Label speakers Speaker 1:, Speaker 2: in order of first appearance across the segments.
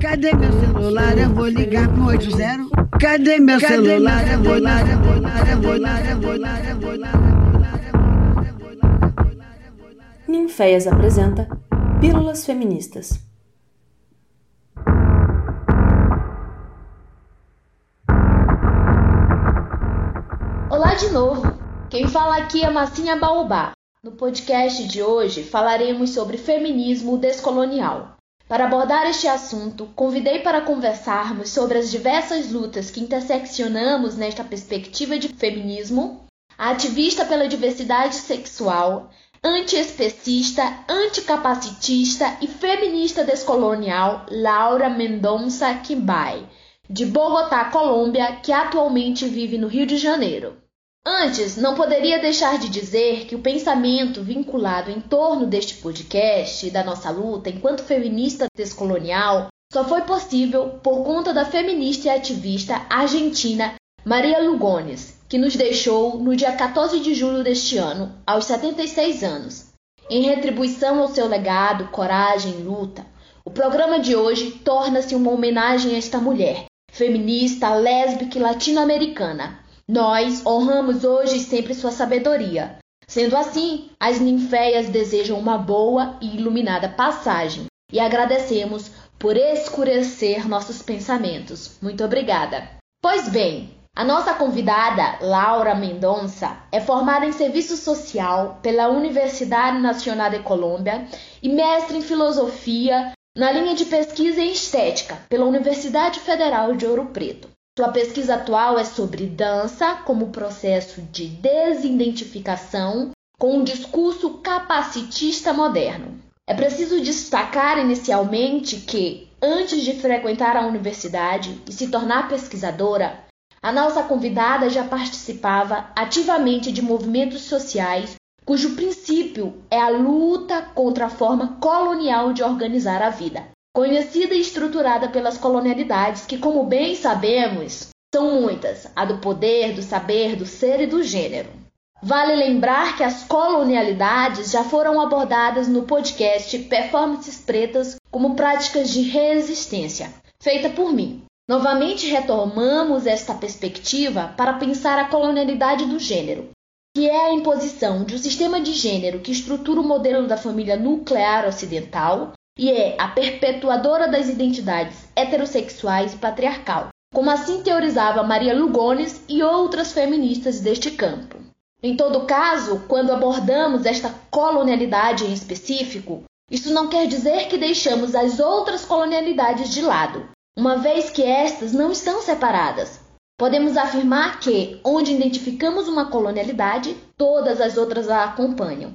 Speaker 1: Cadê meu celular? Eu vou ligar pro 80. Cadê meu celular? Eu vou ligar, eu vou ligar, eu vou ligar, eu vou ligar, eu vou ligar.
Speaker 2: Ninféias apresenta Pílulas Feministas.
Speaker 3: Olá de novo! Quem fala aqui é Massinha Baobá. No podcast de hoje falaremos sobre feminismo descolonial. Para abordar este assunto, convidei para conversarmos sobre as diversas lutas que interseccionamos nesta perspectiva de feminismo, a ativista pela diversidade sexual, antiespecista, anticapacitista e feminista descolonial Laura Mendonça Quimbay, de Bogotá, Colômbia, que atualmente vive no Rio de Janeiro. Antes, não poderia deixar de dizer que o pensamento vinculado em torno deste podcast e da nossa luta enquanto feminista descolonial só foi possível por conta da feminista e ativista argentina Maria Lugones, que nos deixou no dia 14 de julho deste ano, aos 76 anos. Em retribuição ao seu legado, coragem e luta, o programa de hoje torna-se uma homenagem a esta mulher, feminista, lésbica e latino-americana nós honramos hoje e sempre sua sabedoria. Sendo assim, as ninféias desejam uma boa e iluminada passagem e agradecemos por escurecer nossos pensamentos. Muito obrigada. Pois bem, a nossa convidada, Laura Mendonça, é formada em Serviço Social pela Universidade Nacional de Colômbia e mestre em Filosofia na linha de pesquisa em Estética pela Universidade Federal de Ouro Preto. Sua pesquisa atual é sobre dança como processo de desidentificação com um discurso capacitista moderno. É preciso destacar inicialmente que, antes de frequentar a universidade e se tornar pesquisadora, a nossa convidada já participava ativamente de movimentos sociais cujo princípio é a luta contra a forma colonial de organizar a vida conhecida e estruturada pelas colonialidades, que, como bem sabemos, são muitas: a do poder, do saber, do ser e do gênero. Vale lembrar que as colonialidades já foram abordadas no podcast Performances Pretas como práticas de resistência, feita por mim. Novamente retomamos esta perspectiva para pensar a colonialidade do gênero, que é a imposição de um sistema de gênero que estrutura o modelo da família nuclear ocidental e é a perpetuadora das identidades heterossexuais e patriarcal, como assim teorizava Maria Lugones e outras feministas deste campo. Em todo caso, quando abordamos esta colonialidade em específico, isso não quer dizer que deixamos as outras colonialidades de lado, uma vez que estas não estão separadas. Podemos afirmar que, onde identificamos uma colonialidade, todas as outras a acompanham.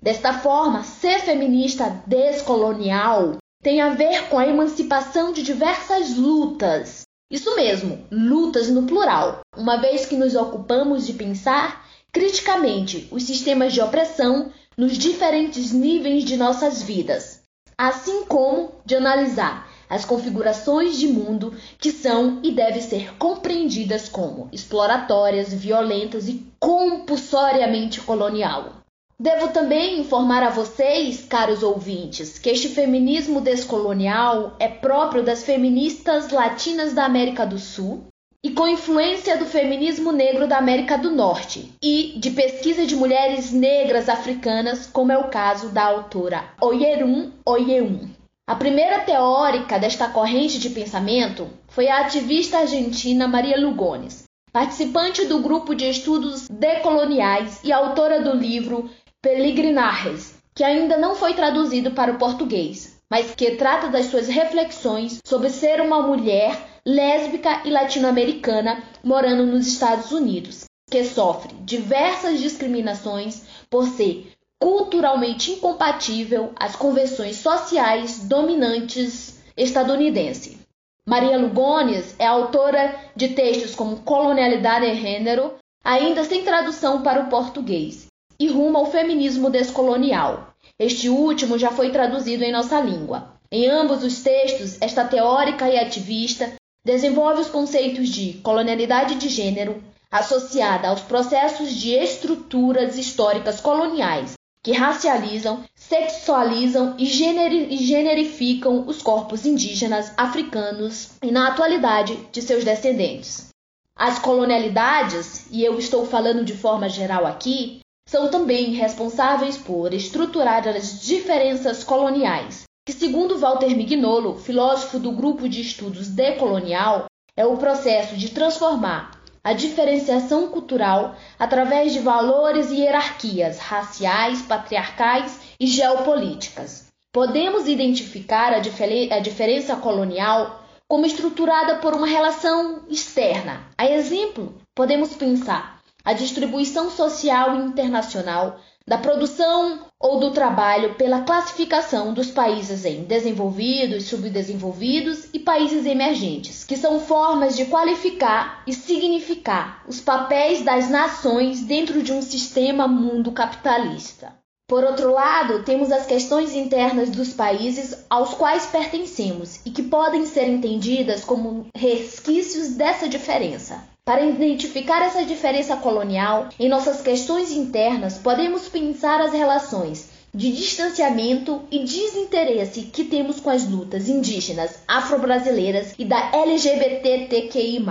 Speaker 3: Desta forma, ser feminista descolonial tem a ver com a emancipação de diversas lutas. Isso mesmo, lutas no plural, uma vez que nos ocupamos de pensar criticamente os sistemas de opressão nos diferentes níveis de nossas vidas, assim como de analisar as configurações de mundo que são e devem ser compreendidas como exploratórias, violentas e compulsoriamente colonial. Devo também informar a vocês, caros ouvintes, que este feminismo descolonial é próprio das feministas latinas da América do Sul e com influência do feminismo negro da América do Norte e de pesquisa de mulheres negras africanas, como é o caso da autora Oyerum Oyeum. A primeira teórica desta corrente de pensamento foi a ativista argentina Maria Lugones, participante do grupo de estudos decoloniais e autora do livro Peligrinajes, que ainda não foi traduzido para o português, mas que trata das suas reflexões sobre ser uma mulher lésbica e latino-americana morando nos Estados Unidos, que sofre diversas discriminações por ser culturalmente incompatível às convenções sociais dominantes estadunidenses. Maria Lugones é autora de textos como Colonialidade e Gênero, ainda sem tradução para o português, e rumo ao feminismo descolonial. Este último já foi traduzido em nossa língua. Em ambos os textos, esta teórica e ativista desenvolve os conceitos de colonialidade de gênero associada aos processos de estruturas históricas coloniais que racializam, sexualizam e, e generificam os corpos indígenas africanos e, na atualidade, de seus descendentes. As colonialidades, e eu estou falando de forma geral aqui, são também responsáveis por estruturar as diferenças coloniais, que, segundo Walter Mignolo, filósofo do grupo de estudos decolonial, é o processo de transformar a diferenciação cultural através de valores e hierarquias raciais, patriarcais e geopolíticas. Podemos identificar a, difer a diferença colonial como estruturada por uma relação externa. A exemplo, podemos pensar a distribuição social internacional da produção ou do trabalho pela classificação dos países em desenvolvidos, subdesenvolvidos e países emergentes, que são formas de qualificar e significar os papéis das nações dentro de um sistema mundo capitalista. Por outro lado, temos as questões internas dos países aos quais pertencemos e que podem ser entendidas como resquícios dessa diferença. Para identificar essa diferença colonial em nossas questões internas, podemos pensar as relações de distanciamento e desinteresse que temos com as lutas indígenas, afro-brasileiras e da LGBTQI+.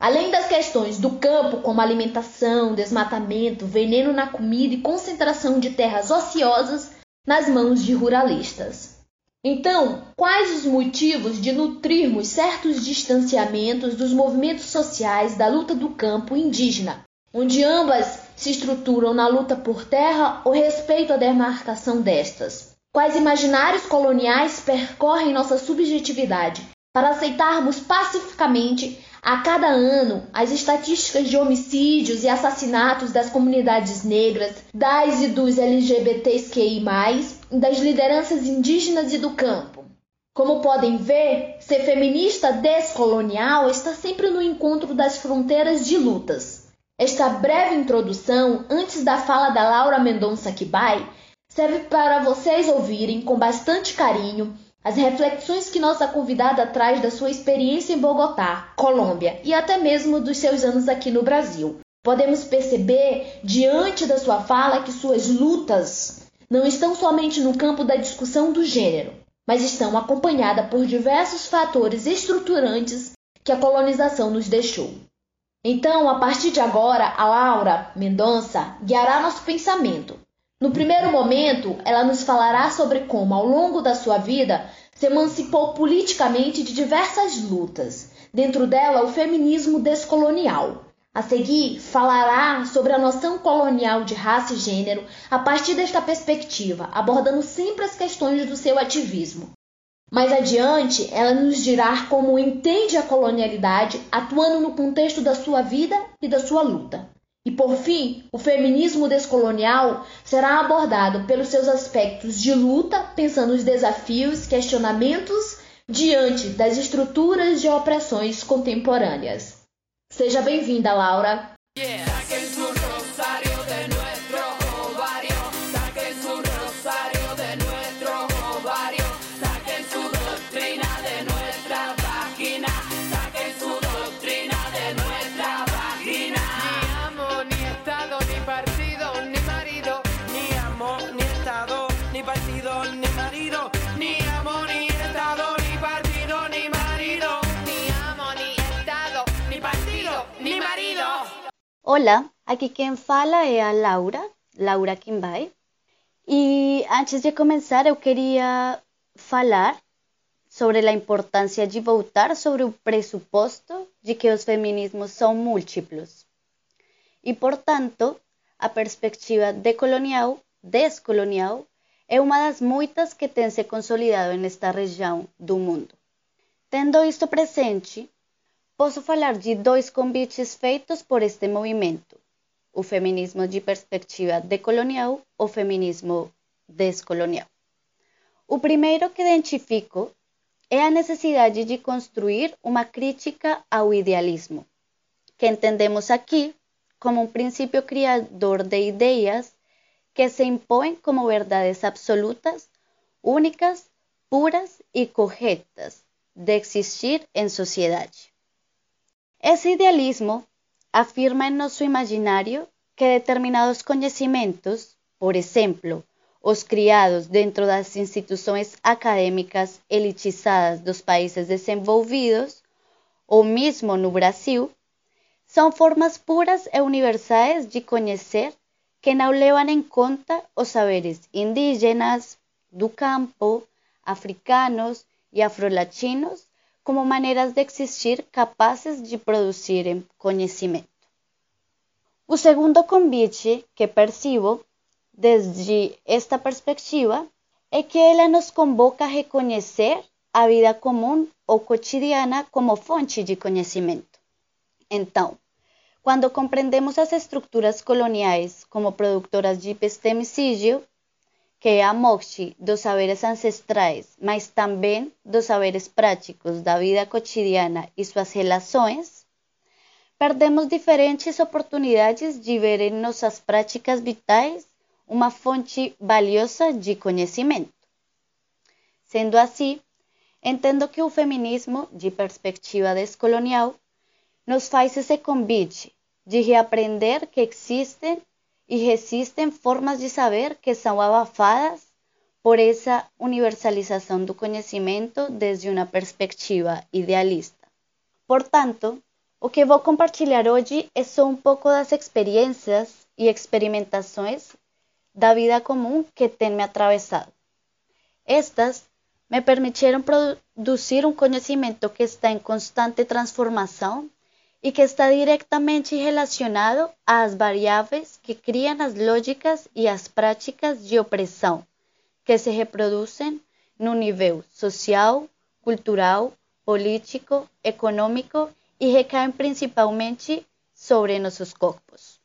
Speaker 3: Além das questões do campo, como alimentação, desmatamento, veneno na comida e concentração de terras ociosas nas mãos de ruralistas. Então, quais os motivos de nutrirmos certos distanciamentos dos movimentos sociais da luta do campo indígena, onde ambas se estruturam na luta por terra ou respeito à demarcação destas? Quais imaginários coloniais percorrem nossa subjetividade para aceitarmos pacificamente a cada ano as estatísticas de homicídios e assassinatos das comunidades negras, das e dos LGBTQI+, das lideranças indígenas e do campo. Como podem ver, ser feminista descolonial está sempre no encontro das fronteiras de lutas. Esta breve introdução, antes da fala da Laura Mendonça Kibai, serve para vocês ouvirem com bastante carinho as reflexões que nossa convidada traz da sua experiência em Bogotá, Colômbia e até mesmo dos seus anos aqui no Brasil. Podemos perceber, diante da sua fala, que suas lutas não estão somente no campo da discussão do gênero, mas estão acompanhadas por diversos fatores estruturantes que a colonização nos deixou. Então, a partir de agora, a Laura Mendonça guiará nosso pensamento. No primeiro momento, ela nos falará sobre como, ao longo da sua vida, se emancipou politicamente de diversas lutas, dentro dela o feminismo descolonial, a seguir, falará sobre a noção colonial de raça e gênero a partir desta perspectiva, abordando sempre as questões do seu ativismo. Mais adiante, ela nos dirá como entende a colonialidade atuando no contexto da sua vida e da sua luta. E por fim, o feminismo descolonial será abordado pelos seus aspectos de luta, pensando os desafios, questionamentos diante das estruturas de opressões contemporâneas. Seja bem-vinda, Laura. Yeah.
Speaker 4: Hola, aquí quien fala é a Laura, Laura Kimbay. E antes de começar, eu queria falar sobre a importância de voltar sobre o pressuposto de que os feminismos são múltiplos. E, portanto, a perspectiva decolonial, descolonial, é uma das muitas que tem se consolidado nesta região do mundo. Tendo isto presente, posso falar de dois convites feitos por este movimento: o feminismo de perspectiva decolonial ou feminismo descolonial. O primeiro que identifico é a necessidade de construir uma crítica ao idealismo, que entendemos aqui como um princípio criador de ideias que se impõem como verdades absolutas, únicas, puras e corretas de existir em sociedade. Ese idealismo afirma en nuestro imaginario que determinados conocimientos por exemplo, os criados dentro das instituições acadêmicas elitizadas dos países desenvolvidos, ou mesmo no Brasil, são formas puras e universais de conhecer que não levam em conta os saberes indígenas, do campo, africanos e afrolatinos como maneiras de existir capazes de produzirem conhecimento. O segundo convite que percibo desde esta perspectiva é que ela nos convoca a reconhecer a vida comum ou cotidiana como fonte de conhecimento. Então, quando compreendemos as estruturas coloniais como produtoras de epistemicídio, que é a morte dos saberes ancestrais, mas também dos saberes práticos da vida cotidiana e suas relações, perdemos diferentes oportunidades de ver em nossas práticas vitais uma fonte valiosa de conhecimento. Sendo assim, entendo que o feminismo, de perspectiva descolonial, nos faz esse convite de reaprender que existem e resistem formas de saber que são abafadas por essa universalização do conhecimento desde uma perspectiva idealista. Portanto, o que vou compartilhar hoje só um pouco das experiências e experimentações da vida comum que tem me atravessado. Estas me permitiram produzir um conhecimento que está em constante transformação e que está diretamente relacionado às variáveis que criam as lógicas e as práticas de opressão que se reproduzem no nível social, cultural, político, econômico e recaem principalmente sobre nossos corpos.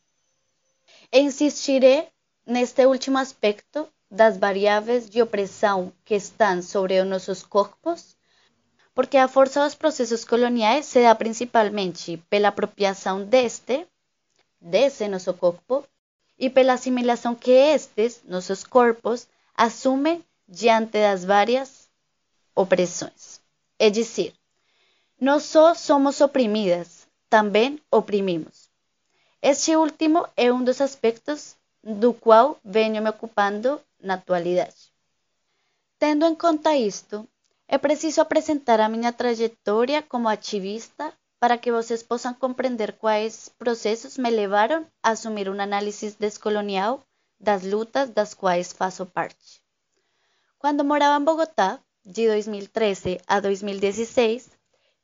Speaker 4: Insistirei neste último aspecto das variáveis de opressão que estão sobre os nossos corpos, porque a força dos processos coloniais se dá principalmente pela apropriação deste, desse nosso corpo, e pela assimilação que estes, nossos corpos, assumem diante das várias opressões. É dizer, não só somos oprimidas, também oprimimos. Este último é um dos aspectos do qual venho me ocupando na atualidade. Tendo em conta isto, é preciso apresentar a minha trajetória como ativista para que vocês possam compreender quais processos me levaram a assumir uma análise descolonial das lutas das quais faço parte. Quando morava em Bogotá, de 2013 a 2016,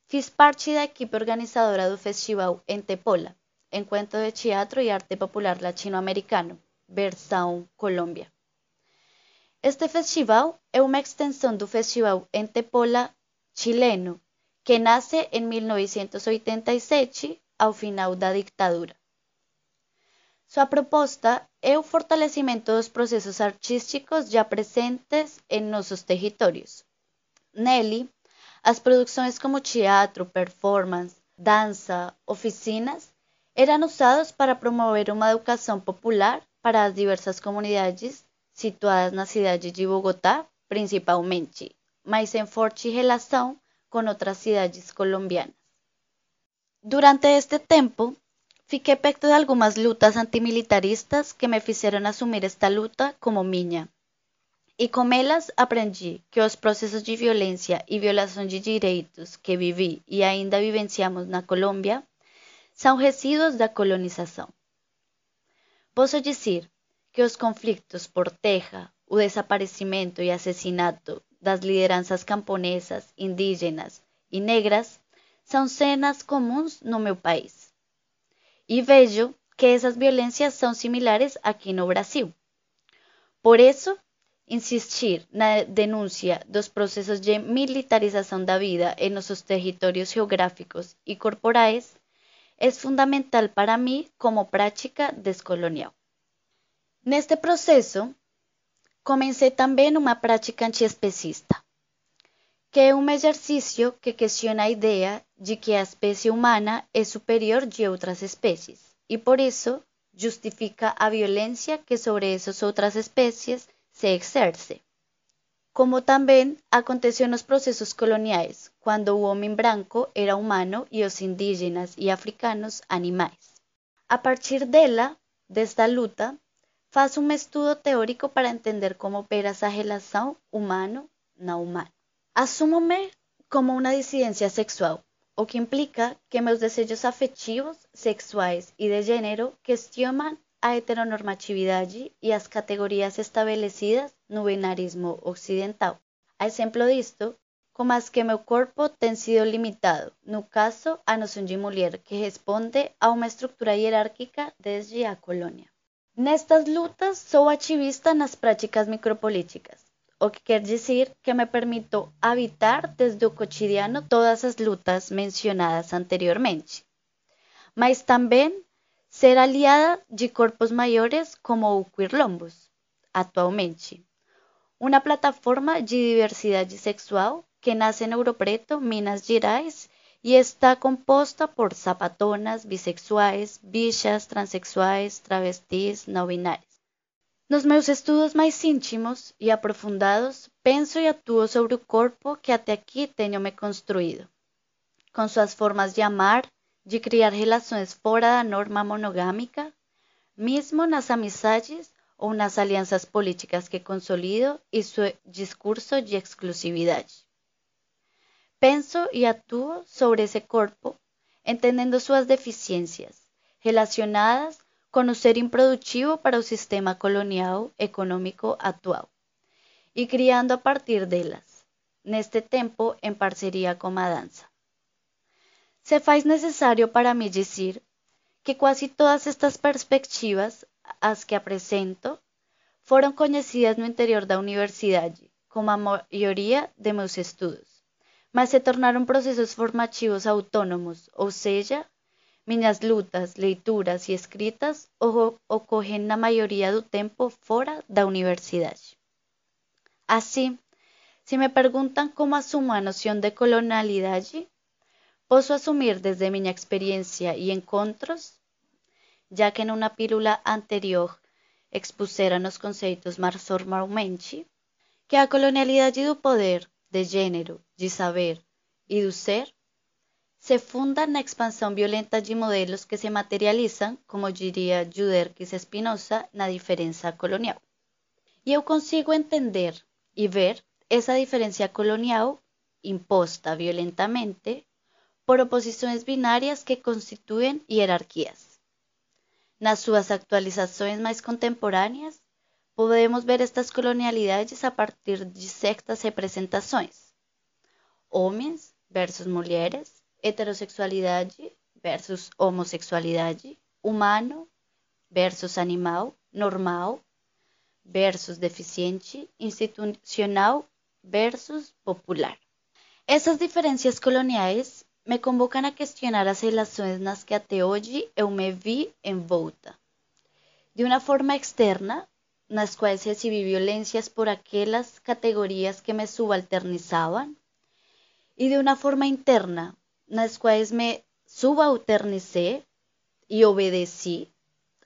Speaker 4: fiz parte da equipe organizadora do festival Entepola, Encuentro de Teatro e Arte Popular Latino-Americano, versão Colômbia. Este festival é uma extensão do Festival Entepola chileno, que nasce em 1987, ao final da ditadura. Sua proposta é o fortalecimento dos processos artísticos já presentes em nossos territórios. Nele, as produções como teatro, performance, dança, oficinas eram usadas para promover uma educação popular para as diversas comunidades situadas na cidade de Bogotá, principalmente, mas em forte relação com outras cidades colombianas. Durante este tempo, fiquei perto de algumas lutas antimilitaristas que me fizeram assumir esta luta como minha. E com elas aprendi que os processos de violência e violação de direitos que vivi e ainda vivenciamos na Colômbia são resíduos da colonização. Posso dizer que os conflitos por terra, o desaparecimento e assassinato das lideranças camponesas, indígenas e negras são cenas comuns no meu país. E vejo que essas violências são similares aqui no Brasil. Por isso, insistir na denúncia dos processos de militarização da vida em nossos territórios geográficos e corporais es fundamental para mí como práctica descolonial. Neste processo, comecei também uma prática antiespecista, que é um exercício que questiona a ideia de que a espécie humana é superior de outras espécies e por isso justifica a violência que sobre essas outras espécies se exerce. Como também aconteceu nos processos coloniais, quando o homem branco era humano e os indígenas e africanos animais. A partir dela, desta luta, Faço um estudo teórico para entender como opera essa relação humano-não humano. Assumo-me como uma dissidência sexual, o que implica que meus desejos afetivos, sexuais e de gênero questionam a heteronormatividade e as categorias estabelecidas no binarismo ocidental. A exemplo disto, como as que meu corpo tem sido limitado, no caso, a noção de mulher, que responde a uma estrutura hierárquica desde a colônia. Nestas lutas, sou ativista nas práticas micropolíticas, o que quer dizer que me permito habitar desde o cotidiano todas as lutas mencionadas anteriormente, mas também ser aliada de corpos maiores como o Queerlombos, atualmente, uma plataforma de diversidade sexual que nace en Ouro Preto, Minas Gerais, y está composta por zapatonas, bisexuais, bichas, transexuais, travestis, não binárias. Nos meus estudos mais íntimos e aprofundados, penso e atuo sobre o corpo que até aqui tenho me construído, com suas formas de amar, de criar relações fora da norma monogâmica, mesmo nas amizades ou nas alianças políticas que consolido e seu discurso de exclusividade. Penso y actúo sobre ese cuerpo, entendiendo sus deficiencias relacionadas con un ser improductivo para el sistema colonial económico actual y criando a partir de ellas, este tiempo en parcería con la danza. Se faz necesario para mí decir que casi todas estas perspectivas as que apresento fueron conocidas no interior da universidad, como a mayoría de mis estudios mas se tornaram processos formativos autônomos, ou seja, minhas lutas, leituras e escritas ocorrem na maioria do tempo fora da universidade. Assim, se me perguntam como assumo a noção de colonialidade, posso assumir desde minha experiência e encontros, já que numa pílula anterior expusera nos conceitos mais formalmente, que a colonialidade do poder de gênero, de saber e do ser, se funda na expansão violenta de modelos que se materializam, como diria Juderquis Spinoza, na diferença colonial. E eu consigo entender e ver essa diferença colonial imposta violentamente por oposições binárias que constituem hierarquias. Nas suas actualizações mais contemporâneas, podemos ver estas colonialidades a partir de certas representações. Homens versus mulheres, heterossexualidade versus homossexualidade, humano versus animal, normal versus deficiente, institucional versus popular. Essas diferenças coloniais me convocam a questionar as relações nas que até hoje eu me vi envolta. De uma forma externa, las cuales recibí violencias por aquellas categorías que me subalternizaban y de una forma interna, las cuales me subalternicé y obedecí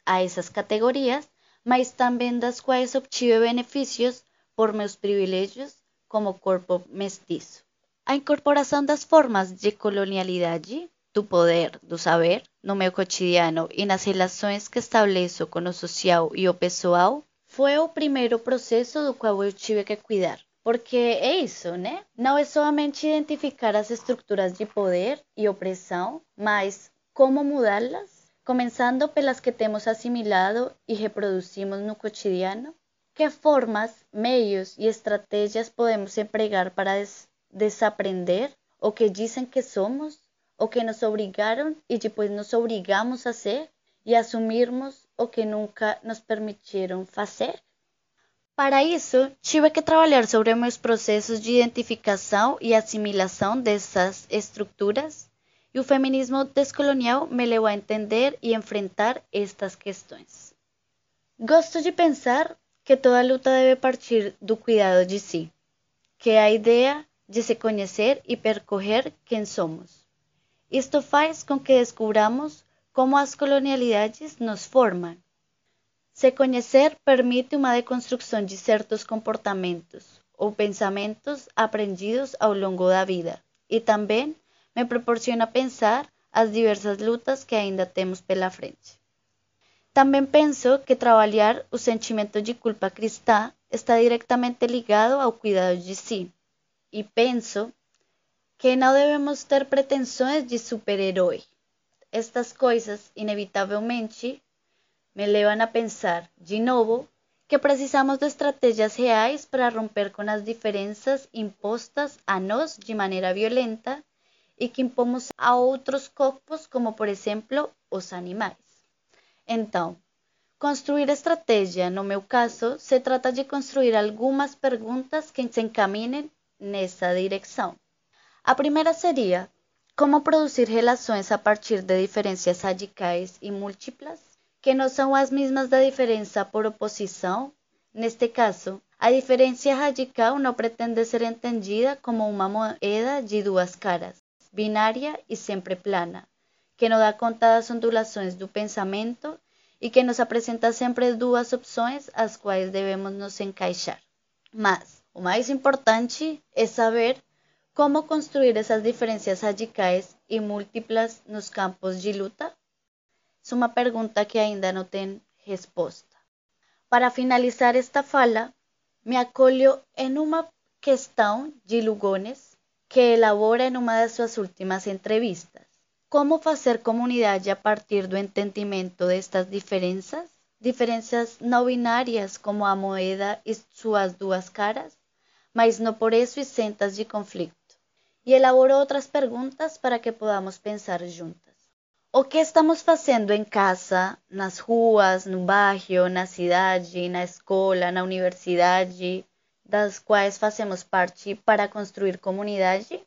Speaker 4: a esas categorías, mas también las cuales obtuve beneficios por meus privilegios como corpo mestizo. A incorporação das formas de colonialidade, do poder, do saber, no meu cotidiano e nas relações que estabeleço com o social e o pessoal, foi o primeiro processo do qual eu tive que cuidar. Porque é isso, né? Não é somente identificar as estruturas de poder e opressão, mas como mudá-las, começando pelas que temos assimilado e reproduzimos no cotidiano. Que formas, meios e estratégias podemos empregar para des desaprender o que dizem que somos, o que nos obrigaram e depois nos obrigamos a ser e assumirmos o que nunca nos permitiram fazer? Para isso, tive que trabalhar sobre meus processos de identificação e assimilação dessas estruturas, e o feminismo descolonial me levou a entender e enfrentar estas questões. Gosto de pensar que toda luta deve partir do cuidado de si, que a ideia de se conhecer e percorrer quem somos. Isto faz com que descubramos como as colonialidades nos formam. Se conhecer permite uma deconstrução de certos comportamentos ou pensamentos aprendidos ao longo da vida e também me proporciona pensar as diversas lutas que ainda temos pela frente. Também penso que trabalhar o sentimento de culpa cristã está diretamente ligado ao cuidado de si. E penso que não devemos ter pretensões de super-herói. Estas coisas, inevitavelmente, me levam a pensar, de novo, que precisamos de estratégias reais para romper com as diferenças impostas a nós de maneira violenta e que impomos a outros corpos, como por exemplo os animais. Então, construir estratégia, no meu caso, se trata de construir algumas perguntas que se encaminem nessa direção. A primeira seria: como produzir relações a partir de diferenças radicais e múltiplas, que não são as mesmas da diferença por oposição? Neste caso, a diferença radical não pretende ser entendida como uma moeda de duas caras, binária e sempre plana, que não dá conta das ondulações do pensamento e que nos apresenta sempre duas opções às quais devemos nos encaixar. Mas o mais importante é saber como construir essas diferenças radicais e múltiplas nos campos de? É uma pergunta que ainda não tem resposta. Para finalizar esta fala, me acolho em uma questão de Lugones que elabora em uma das suas últimas entrevistas. Como fazer comunidade a partir do entendimento destas diferenças? Diferenças não binárias como a moeda e suas duas caras, mas não por isso isentas de conflito. E elaborou outras perguntas para que podamos pensar juntas. O que estamos fazendo em casa, nas ruas, no bairro, na cidade, na escola, na universidade, das quais fazemos parte para construir comunidade?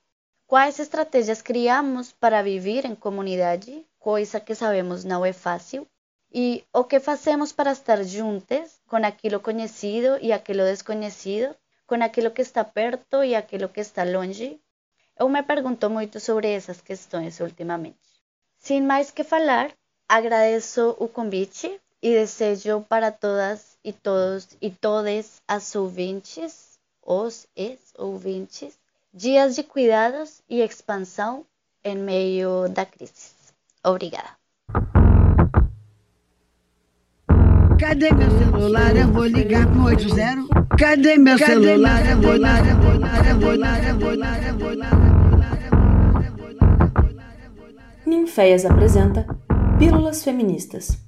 Speaker 4: Quais estratégias criamos para viver em comunidade, coisa que sabemos não é fácil? E o que fazemos para estar juntos com aquilo conhecido e aquilo desconhecido, com aquilo que está perto e aquilo que está longe? Eu me pergunto muito sobre essas questões ultimamente. Sem mais que falar, agradeço o convite e desejo para todas e todos e todas as ouvintes, os ex-ouvintes, dias de cuidados e expansão em meio da crise. Obrigada.
Speaker 1: Cadê meu celular? Eu vou ligar pro 80. Cadê meu celular? Eu vou ligar, eu vou ligar, eu vou ligar, eu vou ligar, eu vou ligar.
Speaker 2: Ninféias apresenta Pílulas Feministas